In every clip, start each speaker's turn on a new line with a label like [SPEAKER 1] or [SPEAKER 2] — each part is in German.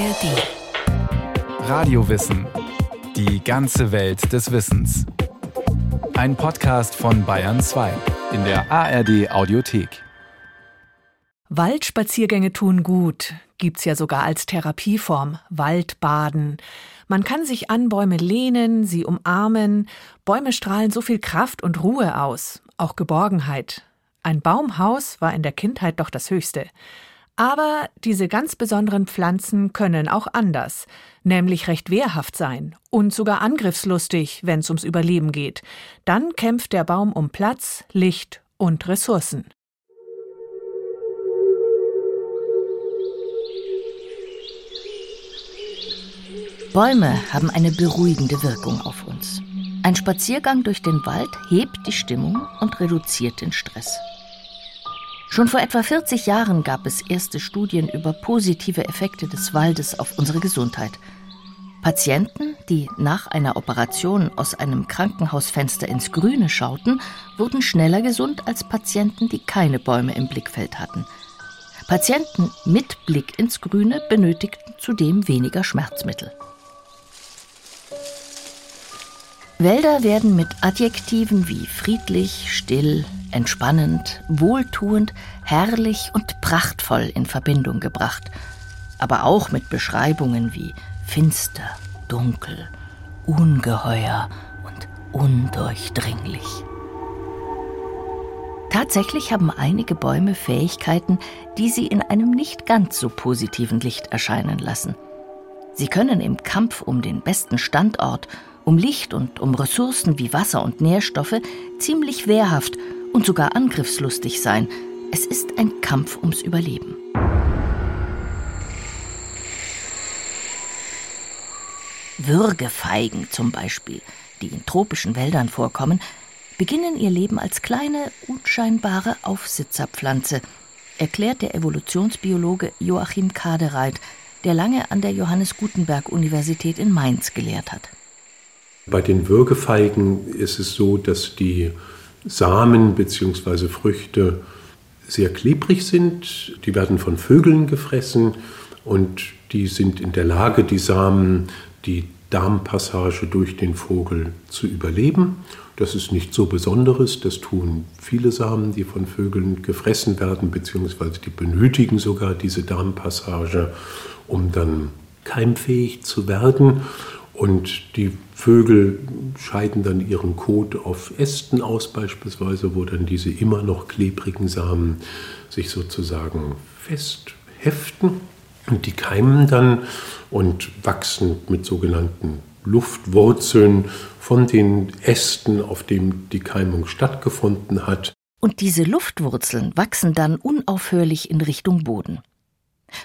[SPEAKER 1] ARD.
[SPEAKER 2] Radiowissen. Die ganze Welt des Wissens. Ein Podcast von Bayern 2 in der ARD Audiothek.
[SPEAKER 1] Waldspaziergänge tun gut, gibt's ja sogar als Therapieform, Waldbaden. Man kann sich an Bäume lehnen, sie umarmen. Bäume strahlen so viel Kraft und Ruhe aus, auch Geborgenheit. Ein Baumhaus war in der Kindheit doch das Höchste. Aber diese ganz besonderen Pflanzen können auch anders, nämlich recht wehrhaft sein und sogar angriffslustig, wenn es ums Überleben geht. Dann kämpft der Baum um Platz, Licht und Ressourcen.
[SPEAKER 3] Bäume haben eine beruhigende Wirkung auf uns. Ein Spaziergang durch den Wald hebt die Stimmung und reduziert den Stress. Schon vor etwa 40 Jahren gab es erste Studien über positive Effekte des Waldes auf unsere Gesundheit. Patienten, die nach einer Operation aus einem Krankenhausfenster ins Grüne schauten, wurden schneller gesund als Patienten, die keine Bäume im Blickfeld hatten. Patienten mit Blick ins Grüne benötigten zudem weniger Schmerzmittel. Wälder werden mit Adjektiven wie friedlich, still, entspannend, wohltuend, herrlich und prachtvoll in Verbindung gebracht, aber auch mit Beschreibungen wie finster, dunkel, ungeheuer und undurchdringlich. Tatsächlich haben einige Bäume Fähigkeiten, die sie in einem nicht ganz so positiven Licht erscheinen lassen. Sie können im Kampf um den besten Standort um Licht und um Ressourcen wie Wasser und Nährstoffe ziemlich wehrhaft und sogar angriffslustig sein. Es ist ein Kampf ums Überleben. Würgefeigen zum Beispiel, die in tropischen Wäldern vorkommen, beginnen ihr Leben als kleine, unscheinbare Aufsitzerpflanze, erklärt der Evolutionsbiologe Joachim Kadereit, der lange an der Johannes Gutenberg Universität in Mainz gelehrt hat.
[SPEAKER 4] Bei den Würgefeigen ist es so, dass die Samen bzw. Früchte sehr klebrig sind. Die werden von Vögeln gefressen und die sind in der Lage, die Samen, die Darmpassage durch den Vogel zu überleben. Das ist nichts so Besonderes, das tun viele Samen, die von Vögeln gefressen werden, beziehungsweise die benötigen sogar diese Darmpassage, um dann keimfähig zu werden. Und die Vögel scheiden dann ihren Kot auf Ästen aus beispielsweise, wo dann diese immer noch klebrigen Samen sich sozusagen festheften. Und die keimen dann und wachsen mit sogenannten Luftwurzeln von den Ästen, auf denen die Keimung stattgefunden hat.
[SPEAKER 3] Und diese Luftwurzeln wachsen dann unaufhörlich in Richtung Boden.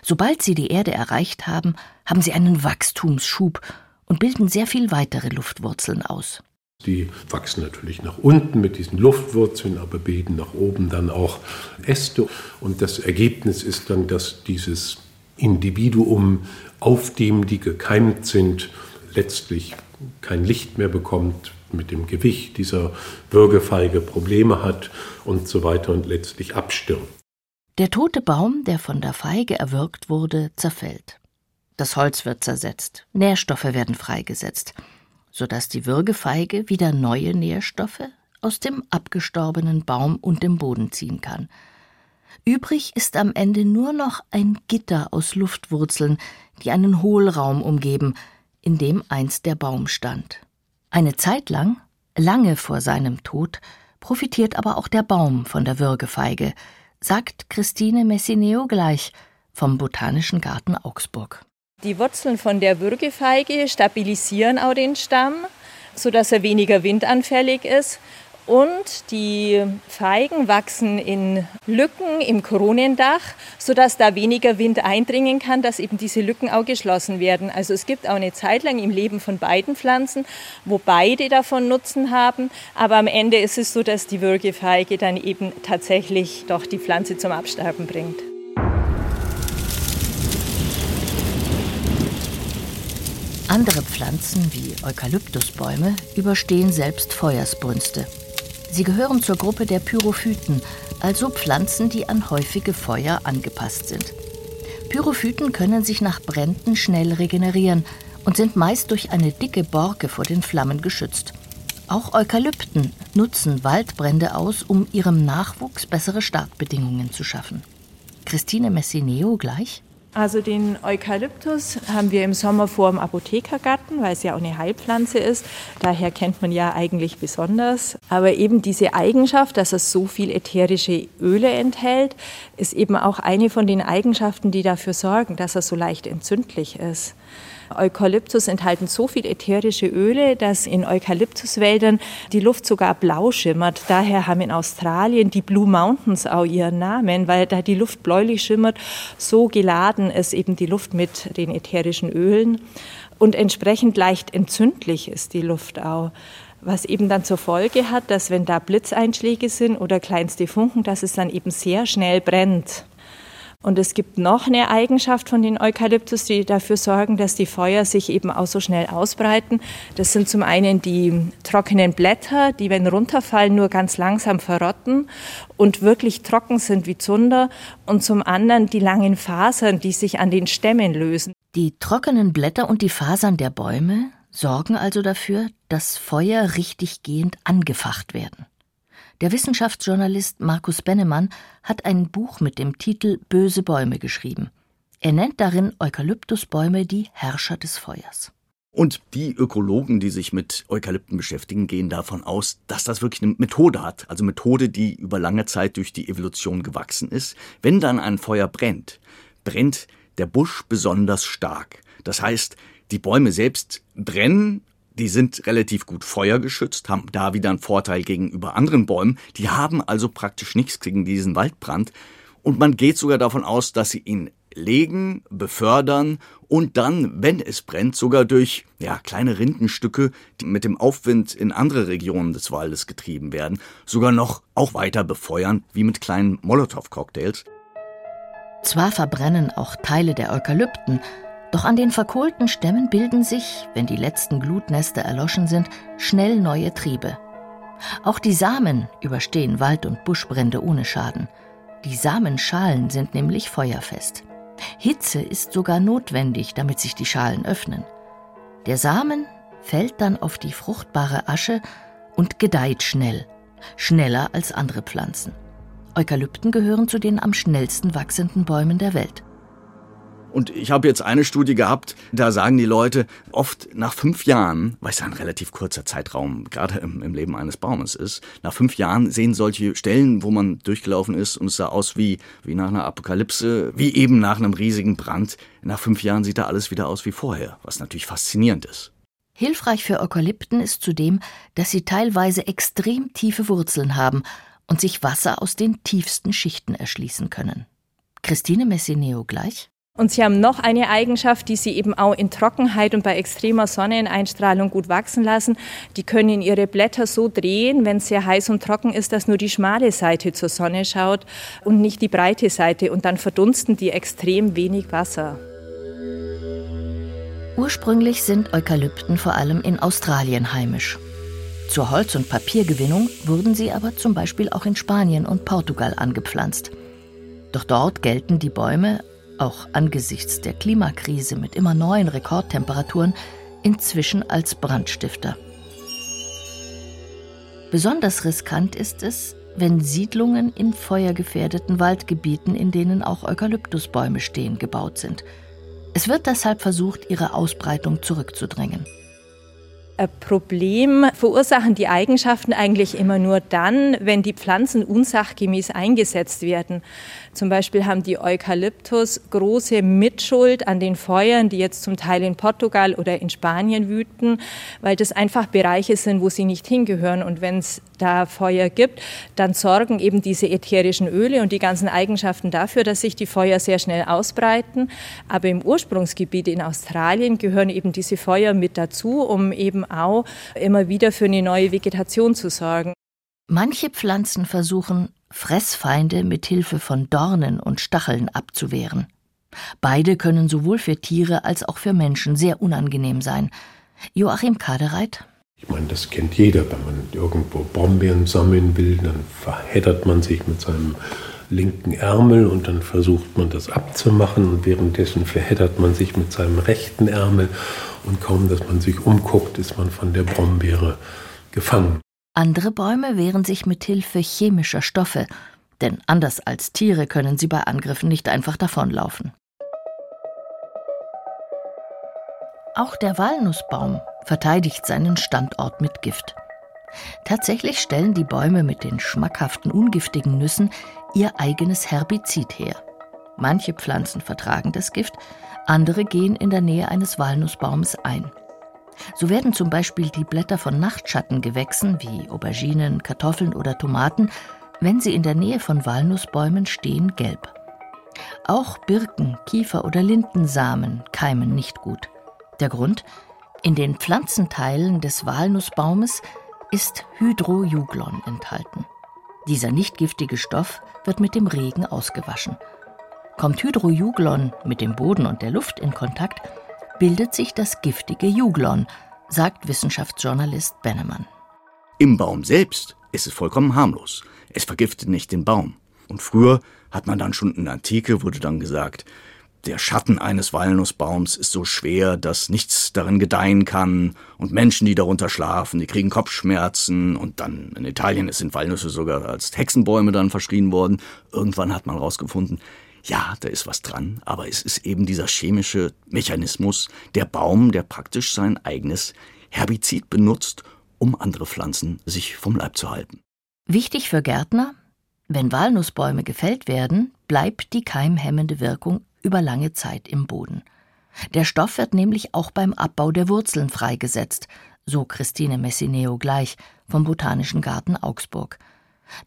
[SPEAKER 3] Sobald sie die Erde erreicht haben, haben sie einen Wachstumsschub und bilden sehr viel weitere Luftwurzeln aus.
[SPEAKER 4] Die wachsen natürlich nach unten mit diesen Luftwurzeln, aber bilden nach oben dann auch Äste. Und das Ergebnis ist dann, dass dieses Individuum, auf dem die gekeimt sind, letztlich kein Licht mehr bekommt, mit dem Gewicht dieser Würgefeige Probleme hat und so weiter und letztlich abstirbt.
[SPEAKER 3] Der tote Baum, der von der Feige erwürgt wurde, zerfällt. Das Holz wird zersetzt, Nährstoffe werden freigesetzt, sodass die Würgefeige wieder neue Nährstoffe aus dem abgestorbenen Baum und dem Boden ziehen kann. Übrig ist am Ende nur noch ein Gitter aus Luftwurzeln, die einen Hohlraum umgeben, in dem einst der Baum stand. Eine Zeit lang, lange vor seinem Tod, profitiert aber auch der Baum von der Würgefeige, sagt Christine Messineo gleich vom Botanischen Garten Augsburg.
[SPEAKER 5] Die Wurzeln von der Würgefeige stabilisieren auch den Stamm, sodass er weniger windanfällig ist. Und die Feigen wachsen in Lücken im Kronendach, sodass da weniger Wind eindringen kann, dass eben diese Lücken auch geschlossen werden. Also es gibt auch eine Zeit lang im Leben von beiden Pflanzen, wo beide davon Nutzen haben. Aber am Ende ist es so, dass die Würgefeige dann eben tatsächlich doch die Pflanze zum Absterben bringt.
[SPEAKER 3] Andere Pflanzen wie Eukalyptusbäume überstehen selbst Feuersbrünste. Sie gehören zur Gruppe der Pyrophyten, also Pflanzen, die an häufige Feuer angepasst sind. Pyrophyten können sich nach Bränden schnell regenerieren und sind meist durch eine dicke Borke vor den Flammen geschützt. Auch Eukalypten nutzen Waldbrände aus, um ihrem Nachwuchs bessere Startbedingungen zu schaffen. Christine Messineo gleich.
[SPEAKER 5] Also den Eukalyptus haben wir im Sommer vor dem Apothekergarten, weil es ja auch eine Heilpflanze ist. Daher kennt man ja eigentlich besonders. Aber eben diese Eigenschaft, dass es so viel ätherische Öle enthält, ist eben auch eine von den Eigenschaften, die dafür sorgen, dass er so leicht entzündlich ist. Eukalyptus enthalten so viel ätherische Öle, dass in Eukalyptuswäldern die Luft sogar blau schimmert. Daher haben in Australien die Blue Mountains auch ihren Namen, weil da die Luft bläulich schimmert. So geladen ist eben die Luft mit den ätherischen Ölen. Und entsprechend leicht entzündlich ist die Luft auch was eben dann zur Folge hat, dass wenn da Blitzeinschläge sind oder kleinste Funken, dass es dann eben sehr schnell brennt. Und es gibt noch eine Eigenschaft von den Eukalyptus, die dafür sorgen, dass die Feuer sich eben auch so schnell ausbreiten. Das sind zum einen die trockenen Blätter, die, wenn runterfallen, nur ganz langsam verrotten und wirklich trocken sind wie Zunder. Und zum anderen die langen Fasern, die sich an den Stämmen lösen.
[SPEAKER 3] Die trockenen Blätter und die Fasern der Bäume sorgen also dafür, dass Feuer richtig gehend angefacht werden. Der Wissenschaftsjournalist Markus Bennemann hat ein Buch mit dem Titel Böse Bäume geschrieben. Er nennt darin Eukalyptusbäume die Herrscher des Feuers.
[SPEAKER 6] Und die Ökologen, die sich mit Eukalypten beschäftigen, gehen davon aus, dass das wirklich eine Methode hat. Also Methode, die über lange Zeit durch die Evolution gewachsen ist. Wenn dann ein Feuer brennt, brennt der Busch besonders stark. Das heißt, die Bäume selbst brennen die sind relativ gut feuergeschützt, haben da wieder einen Vorteil gegenüber anderen Bäumen. Die haben also praktisch nichts gegen diesen Waldbrand. Und man geht sogar davon aus, dass sie ihn legen, befördern und dann, wenn es brennt, sogar durch ja, kleine Rindenstücke, die mit dem Aufwind in andere Regionen des Waldes getrieben werden, sogar noch auch weiter befeuern, wie mit kleinen Molotow-Cocktails.
[SPEAKER 3] Zwar verbrennen auch Teile der Eukalypten, doch an den verkohlten Stämmen bilden sich, wenn die letzten Glutnester erloschen sind, schnell neue Triebe. Auch die Samen überstehen Wald- und Buschbrände ohne Schaden. Die Samenschalen sind nämlich feuerfest. Hitze ist sogar notwendig, damit sich die Schalen öffnen. Der Samen fällt dann auf die fruchtbare Asche und gedeiht schnell, schneller als andere Pflanzen. Eukalypten gehören zu den am schnellsten wachsenden Bäumen der Welt.
[SPEAKER 6] Und ich habe jetzt eine Studie gehabt, da sagen die Leute oft nach fünf Jahren, weil es ein relativ kurzer Zeitraum gerade im, im, Leben eines Baumes ist, nach fünf Jahren sehen solche Stellen, wo man durchgelaufen ist und es sah aus wie, wie nach einer Apokalypse, wie eben nach einem riesigen Brand. Nach fünf Jahren sieht da alles wieder aus wie vorher, was natürlich faszinierend ist.
[SPEAKER 3] Hilfreich für Eukalypten ist zudem, dass sie teilweise extrem tiefe Wurzeln haben und sich Wasser aus den tiefsten Schichten erschließen können. Christine Messineo gleich.
[SPEAKER 5] Und sie haben noch eine Eigenschaft, die sie eben auch in Trockenheit und bei extremer Sonneneinstrahlung gut wachsen lassen. Die können ihre Blätter so drehen, wenn es sehr heiß und trocken ist, dass nur die schmale Seite zur Sonne schaut und nicht die breite Seite. Und dann verdunsten die extrem wenig Wasser.
[SPEAKER 3] Ursprünglich sind Eukalypten vor allem in Australien heimisch. Zur Holz- und Papiergewinnung wurden sie aber zum Beispiel auch in Spanien und Portugal angepflanzt. Doch dort gelten die Bäume auch angesichts der Klimakrise mit immer neuen Rekordtemperaturen, inzwischen als Brandstifter. Besonders riskant ist es, wenn Siedlungen in feuergefährdeten Waldgebieten, in denen auch Eukalyptusbäume stehen, gebaut sind. Es wird deshalb versucht, ihre Ausbreitung zurückzudrängen.
[SPEAKER 5] Ein Problem verursachen die Eigenschaften eigentlich immer nur dann, wenn die Pflanzen unsachgemäß eingesetzt werden. Zum Beispiel haben die Eukalyptus große Mitschuld an den Feuern, die jetzt zum Teil in Portugal oder in Spanien wüten, weil das einfach Bereiche sind, wo sie nicht hingehören. Und wenn es da Feuer gibt, dann sorgen eben diese ätherischen Öle und die ganzen Eigenschaften dafür, dass sich die Feuer sehr schnell ausbreiten. Aber im Ursprungsgebiet in Australien gehören eben diese Feuer mit dazu, um eben auch immer wieder für eine neue Vegetation zu sorgen.
[SPEAKER 3] Manche Pflanzen versuchen, Fressfeinde mit Hilfe von Dornen und Stacheln abzuwehren. Beide können sowohl für Tiere als auch für Menschen sehr unangenehm sein. Joachim Kadereit.
[SPEAKER 4] Ich meine, das kennt jeder. Wenn man irgendwo Brombeeren sammeln will, dann verheddert man sich mit seinem linken Ärmel und dann versucht man das abzumachen und währenddessen verheddert man sich mit seinem rechten Ärmel und kaum, dass man sich umguckt, ist man von der Brombeere gefangen.
[SPEAKER 3] Andere Bäume wehren sich mit Hilfe chemischer Stoffe, denn anders als Tiere können sie bei Angriffen nicht einfach davonlaufen. Auch der Walnussbaum verteidigt seinen Standort mit Gift. Tatsächlich stellen die Bäume mit den schmackhaften, ungiftigen Nüssen ihr eigenes Herbizid her. Manche Pflanzen vertragen das Gift, andere gehen in der Nähe eines Walnussbaums ein. So werden zum Beispiel die Blätter von Nachtschattengewächsen wie Auberginen, Kartoffeln oder Tomaten, wenn sie in der Nähe von Walnussbäumen stehen, gelb. Auch Birken, Kiefer oder Lindensamen keimen nicht gut. Der Grund? In den Pflanzenteilen des Walnussbaumes ist Hydrojuglon enthalten. Dieser nicht giftige Stoff wird mit dem Regen ausgewaschen. Kommt Hydrojuglon mit dem Boden und der Luft in Kontakt, bildet sich das giftige Juglon, sagt Wissenschaftsjournalist Bennemann.
[SPEAKER 6] Im Baum selbst ist es vollkommen harmlos. Es vergiftet nicht den Baum. Und früher hat man dann schon in der Antike, wurde dann gesagt, der Schatten eines Walnussbaums ist so schwer, dass nichts darin gedeihen kann. Und Menschen, die darunter schlafen, die kriegen Kopfschmerzen. Und dann in Italien sind Walnüsse sogar als Hexenbäume dann verschrien worden. Irgendwann hat man herausgefunden, ja, da ist was dran, aber es ist eben dieser chemische Mechanismus, der Baum, der praktisch sein eigenes Herbizid benutzt, um andere Pflanzen sich vom Leib zu halten.
[SPEAKER 3] Wichtig für Gärtner, wenn Walnussbäume gefällt werden, bleibt die keimhemmende Wirkung über lange Zeit im Boden. Der Stoff wird nämlich auch beim Abbau der Wurzeln freigesetzt, so Christine Messineo gleich vom Botanischen Garten Augsburg.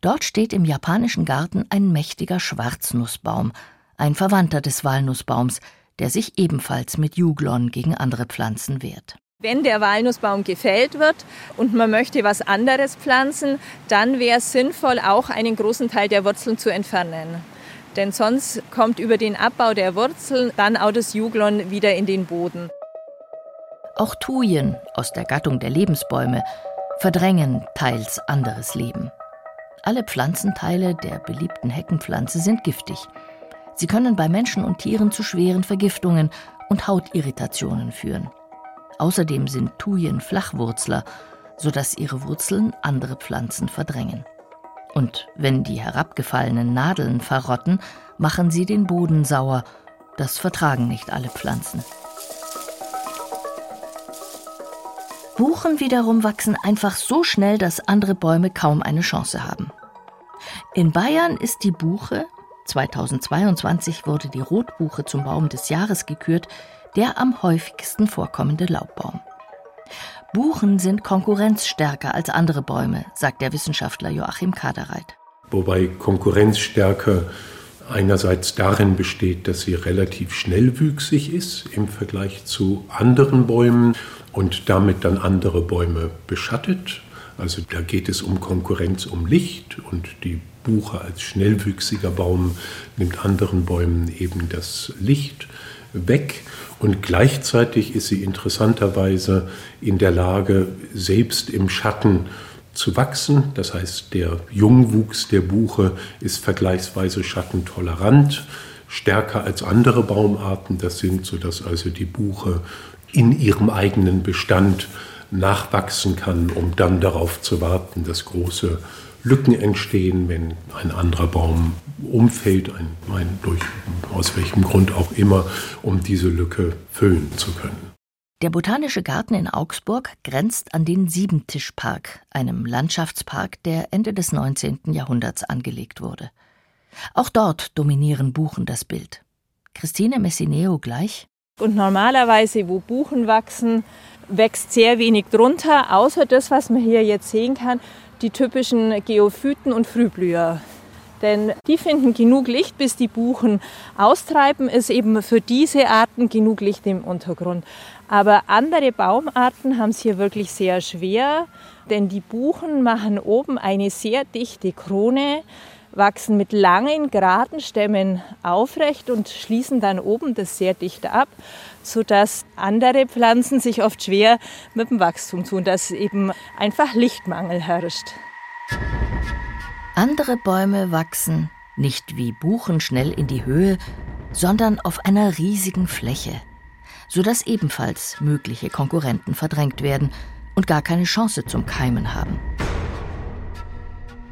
[SPEAKER 3] Dort steht im japanischen Garten ein mächtiger Schwarznussbaum, ein Verwandter des Walnussbaums, der sich ebenfalls mit Juglon gegen andere Pflanzen wehrt.
[SPEAKER 5] Wenn der Walnussbaum gefällt wird und man möchte was anderes pflanzen, dann wäre es sinnvoll, auch einen großen Teil der Wurzeln zu entfernen. Denn sonst kommt über den Abbau der Wurzeln dann auch das Juglon wieder in den Boden.
[SPEAKER 3] Auch Thujen aus der Gattung der Lebensbäume verdrängen teils anderes Leben. Alle Pflanzenteile der beliebten Heckenpflanze sind giftig. Sie können bei Menschen und Tieren zu schweren Vergiftungen und Hautirritationen führen. Außerdem sind Thujen Flachwurzler, sodass ihre Wurzeln andere Pflanzen verdrängen. Und wenn die herabgefallenen Nadeln verrotten, machen sie den Boden sauer. Das vertragen nicht alle Pflanzen. Buchen wiederum wachsen einfach so schnell, dass andere Bäume kaum eine Chance haben. In Bayern ist die Buche, 2022 wurde die Rotbuche zum Baum des Jahres gekürt, der am häufigsten vorkommende Laubbaum. Buchen sind konkurrenzstärker als andere Bäume, sagt der Wissenschaftler Joachim Kadereit.
[SPEAKER 4] Wobei Konkurrenzstärke einerseits darin besteht, dass sie relativ schnellwüchsig ist im Vergleich zu anderen Bäumen und damit dann andere Bäume beschattet. Also da geht es um Konkurrenz um Licht und die Buche als schnellwüchsiger Baum nimmt anderen Bäumen eben das Licht weg. Und gleichzeitig ist sie interessanterweise in der Lage, selbst im Schatten zu wachsen. Das heißt, der Jungwuchs der Buche ist vergleichsweise schattentolerant, stärker als andere Baumarten das sind, sodass also die Buche in ihrem eigenen Bestand nachwachsen kann, um dann darauf zu warten, dass große Lücken entstehen, wenn ein anderer Baum umfällt, ein, ein, durch, aus welchem Grund auch immer, um diese Lücke füllen zu können.
[SPEAKER 3] Der Botanische Garten in Augsburg grenzt an den Siebentischpark, einem Landschaftspark, der Ende des 19. Jahrhunderts angelegt wurde. Auch dort dominieren Buchen das Bild. Christine Messineo gleich.
[SPEAKER 5] Und normalerweise, wo Buchen wachsen, wächst sehr wenig drunter, außer das, was man hier jetzt sehen kann, die typischen Geophyten und Frühblüher. Denn die finden genug Licht, bis die Buchen austreiben, ist eben für diese Arten genug Licht im Untergrund. Aber andere Baumarten haben es hier wirklich sehr schwer, denn die Buchen machen oben eine sehr dichte Krone, wachsen mit langen, geraden Stämmen aufrecht und schließen dann oben das sehr dicht ab, sodass andere Pflanzen sich oft schwer mit dem Wachstum tun, dass eben einfach Lichtmangel herrscht.
[SPEAKER 3] Andere Bäume wachsen, Nicht wie Buchen schnell in die Höhe, sondern auf einer riesigen Fläche, sodass ebenfalls mögliche Konkurrenten verdrängt werden und gar keine Chance zum Keimen haben.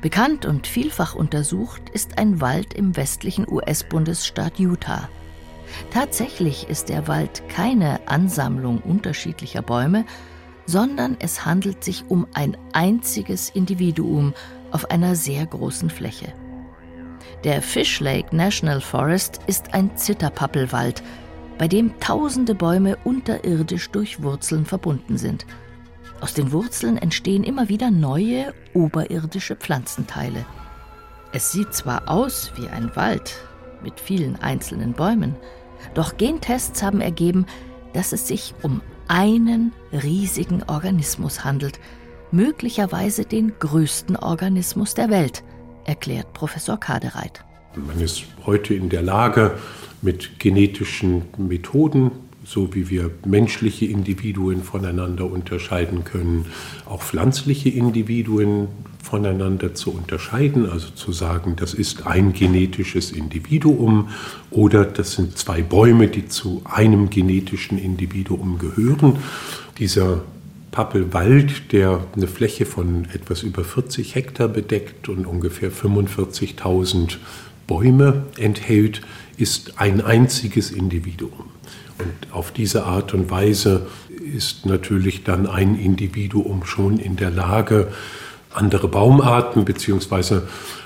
[SPEAKER 3] Bekannt und vielfach untersucht ist ein Wald im westlichen US-Bundesstaat Utah. Tatsächlich ist der Wald keine Ansammlung unterschiedlicher Bäume, sondern es handelt sich um ein einziges Individuum auf einer sehr großen Fläche. Der Fish Lake National Forest ist ein Zitterpappelwald, bei dem tausende Bäume unterirdisch durch Wurzeln verbunden sind. Aus den Wurzeln entstehen immer wieder neue oberirdische Pflanzenteile. Es sieht zwar aus wie ein Wald mit vielen einzelnen Bäumen, doch Gentests haben ergeben, dass es sich um einen riesigen Organismus handelt, möglicherweise den größten Organismus der Welt, erklärt Professor Kadereit.
[SPEAKER 4] Man ist heute in der Lage, mit genetischen Methoden, so wie wir menschliche Individuen voneinander unterscheiden können, auch pflanzliche Individuen voneinander zu unterscheiden, also zu sagen, das ist ein genetisches Individuum oder das sind zwei Bäume, die zu einem genetischen Individuum gehören. Dieser Pappelwald, der eine Fläche von etwas über 40 Hektar bedeckt und ungefähr 45.000 Bäume enthält, ist ein einziges Individuum. Und auf diese Art und Weise ist natürlich dann ein Individuum schon in der Lage, andere Baumarten bzw.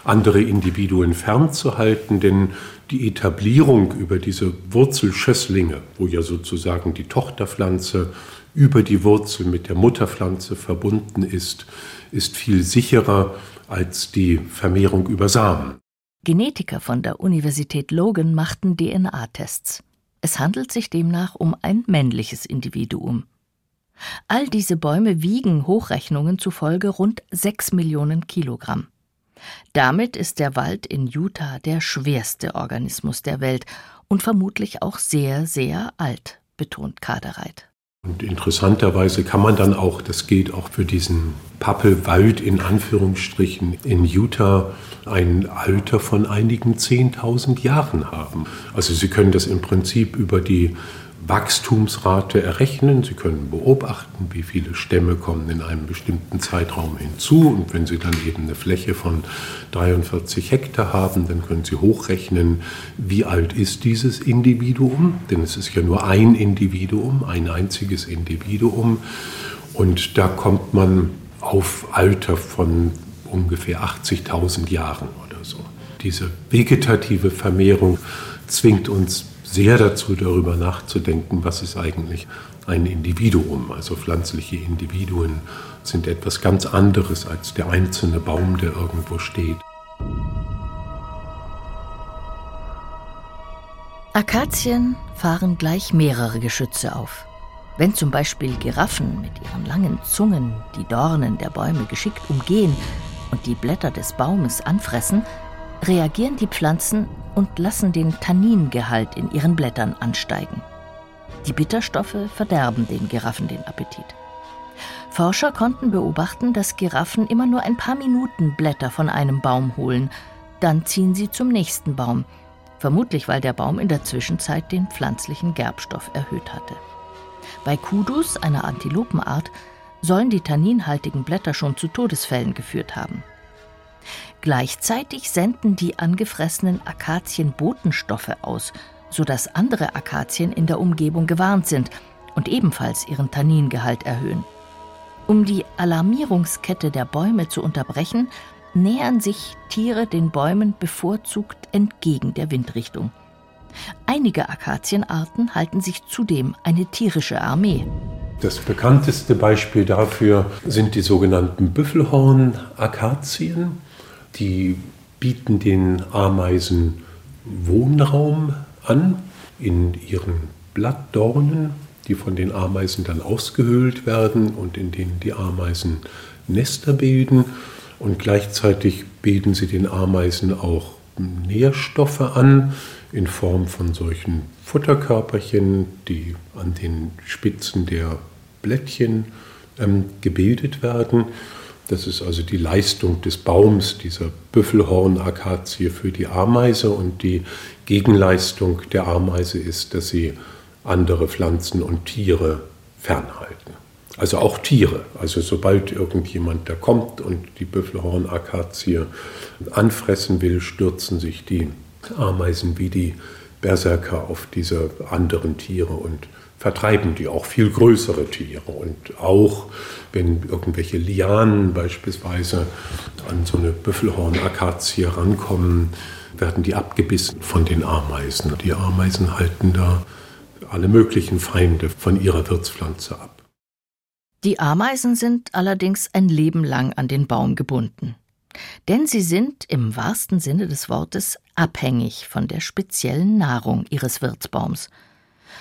[SPEAKER 4] andere Individuen fernzuhalten, denn die Etablierung über diese Wurzelschösslinge, wo ja sozusagen die Tochterpflanze über die Wurzel mit der Mutterpflanze verbunden ist, ist viel sicherer als die Vermehrung über Samen.
[SPEAKER 3] Genetiker von der Universität Logan machten DNA-Tests. Es handelt sich demnach um ein männliches Individuum. All diese Bäume wiegen Hochrechnungen zufolge rund 6 Millionen Kilogramm. Damit ist der Wald in Utah der schwerste Organismus der Welt und vermutlich auch sehr, sehr alt, betont Kadereit.
[SPEAKER 4] Und interessanterweise kann man dann auch, das gilt auch für diesen Pappelwald in Anführungsstrichen in Utah, ein Alter von einigen 10.000 Jahren haben. Also Sie können das im Prinzip über die Wachstumsrate errechnen. Sie können beobachten, wie viele Stämme kommen in einem bestimmten Zeitraum hinzu. Und wenn Sie dann eben eine Fläche von 43 Hektar haben, dann können Sie hochrechnen, wie alt ist dieses Individuum. Denn es ist ja nur ein Individuum, ein einziges Individuum. Und da kommt man auf Alter von ungefähr 80.000 Jahren oder so. Diese vegetative Vermehrung zwingt uns sehr dazu, darüber nachzudenken, was ist eigentlich ein Individuum. Also pflanzliche Individuen sind etwas ganz anderes als der einzelne Baum, der irgendwo steht.
[SPEAKER 3] Akazien fahren gleich mehrere Geschütze auf. Wenn zum Beispiel Giraffen mit ihren langen Zungen die Dornen der Bäume geschickt umgehen und die Blätter des Baumes anfressen, reagieren die Pflanzen und lassen den Tanningehalt in ihren Blättern ansteigen. Die Bitterstoffe verderben den Giraffen den Appetit. Forscher konnten beobachten, dass Giraffen immer nur ein paar Minuten Blätter von einem Baum holen, dann ziehen sie zum nächsten Baum, vermutlich weil der Baum in der Zwischenzeit den pflanzlichen Gerbstoff erhöht hatte. Bei Kudus, einer Antilopenart, sollen die tanninhaltigen Blätter schon zu Todesfällen geführt haben. Gleichzeitig senden die angefressenen Akazien Botenstoffe aus, sodass andere Akazien in der Umgebung gewarnt sind und ebenfalls ihren Tanningehalt erhöhen. Um die Alarmierungskette der Bäume zu unterbrechen, nähern sich Tiere den Bäumen bevorzugt entgegen der Windrichtung. Einige Akazienarten halten sich zudem eine tierische Armee.
[SPEAKER 4] Das bekannteste Beispiel dafür sind die sogenannten Büffelhorn-Akazien. Die bieten den Ameisen Wohnraum an in ihren Blattdornen, die von den Ameisen dann ausgehöhlt werden und in denen die Ameisen Nester bilden. Und gleichzeitig bieten sie den Ameisen auch Nährstoffe an in Form von solchen Futterkörperchen, die an den Spitzen der Blättchen ähm, gebildet werden. Das ist also die Leistung des Baums, dieser Büffelhornakazie für die Ameise. Und die Gegenleistung der Ameise ist, dass sie andere Pflanzen und Tiere fernhalten. Also auch Tiere. Also sobald irgendjemand da kommt und die Büffelhornakazie anfressen will, stürzen sich die Ameisen wie die Berserker auf diese anderen Tiere und vertreiben die auch viel größere Tiere. Und auch wenn irgendwelche Lianen beispielsweise an so eine Büffelhornakazie rankommen, werden die abgebissen von den Ameisen. Die Ameisen halten da alle möglichen Feinde von ihrer Wirtspflanze ab.
[SPEAKER 3] Die Ameisen sind allerdings ein Leben lang an den Baum gebunden. Denn sie sind im wahrsten Sinne des Wortes abhängig von der speziellen Nahrung ihres Wirtsbaums.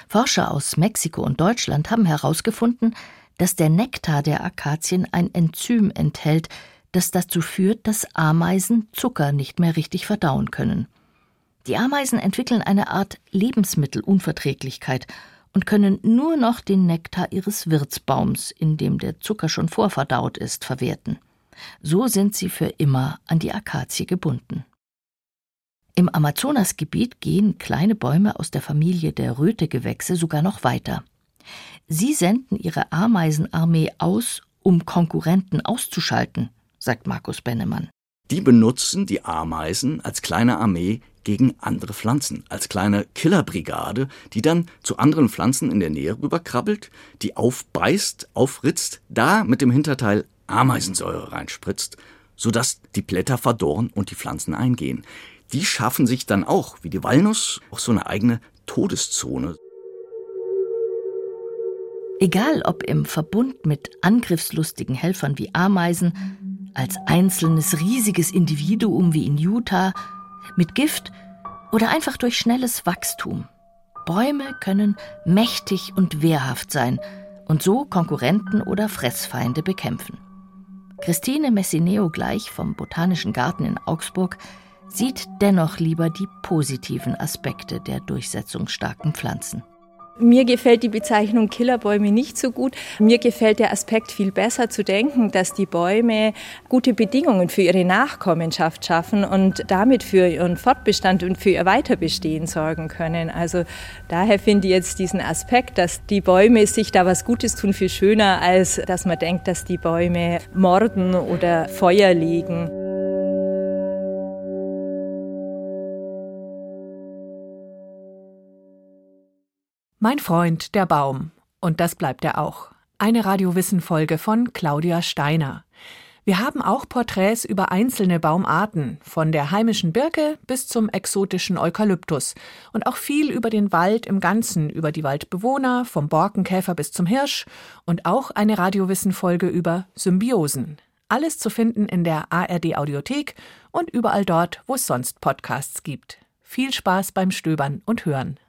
[SPEAKER 3] Forscher aus Mexiko und Deutschland haben herausgefunden, dass der Nektar der Akazien ein Enzym enthält, das dazu führt, dass Ameisen Zucker nicht mehr richtig verdauen können. Die Ameisen entwickeln eine Art Lebensmittelunverträglichkeit und können nur noch den Nektar ihres Wirtsbaums, in dem der Zucker schon vorverdaut ist, verwerten. So sind sie für immer an die Akazie gebunden. Im Amazonasgebiet gehen kleine Bäume aus der Familie der Rötegewächse sogar noch weiter. Sie senden ihre Ameisenarmee aus, um Konkurrenten auszuschalten, sagt Markus Bennemann.
[SPEAKER 6] Die benutzen die Ameisen als kleine Armee gegen andere Pflanzen, als kleine Killerbrigade, die dann zu anderen Pflanzen in der Nähe rüberkrabbelt, die aufbeißt, aufritzt, da mit dem Hinterteil Ameisensäure reinspritzt, sodass die Blätter verdorren und die Pflanzen eingehen. Die schaffen sich dann auch, wie die Walnuss, auch so eine eigene Todeszone.
[SPEAKER 3] Egal ob im Verbund mit angriffslustigen Helfern wie Ameisen, als einzelnes riesiges Individuum wie in Utah, mit Gift oder einfach durch schnelles Wachstum. Bäume können mächtig und wehrhaft sein und so Konkurrenten oder Fressfeinde bekämpfen. Christine Messineo gleich vom Botanischen Garten in Augsburg sieht dennoch lieber die positiven Aspekte der durchsetzungsstarken Pflanzen.
[SPEAKER 5] Mir gefällt die Bezeichnung Killerbäume nicht so gut. Mir gefällt der Aspekt viel besser zu denken, dass die Bäume gute Bedingungen für ihre Nachkommenschaft schaffen und damit für ihren Fortbestand und für ihr Weiterbestehen sorgen können. Also daher finde ich jetzt diesen Aspekt, dass die Bäume sich da was Gutes tun, viel schöner, als dass man denkt, dass die Bäume morden oder Feuer legen.
[SPEAKER 1] Mein Freund, der Baum. Und das bleibt er auch. Eine Radiowissen-Folge von Claudia Steiner. Wir haben auch Porträts über einzelne Baumarten, von der heimischen Birke bis zum exotischen Eukalyptus. Und auch viel über den Wald im Ganzen, über die Waldbewohner, vom Borkenkäfer bis zum Hirsch. Und auch eine Radiowissen-Folge über Symbiosen. Alles zu finden in der ARD Audiothek und überall dort, wo es sonst Podcasts gibt. Viel Spaß beim Stöbern und Hören.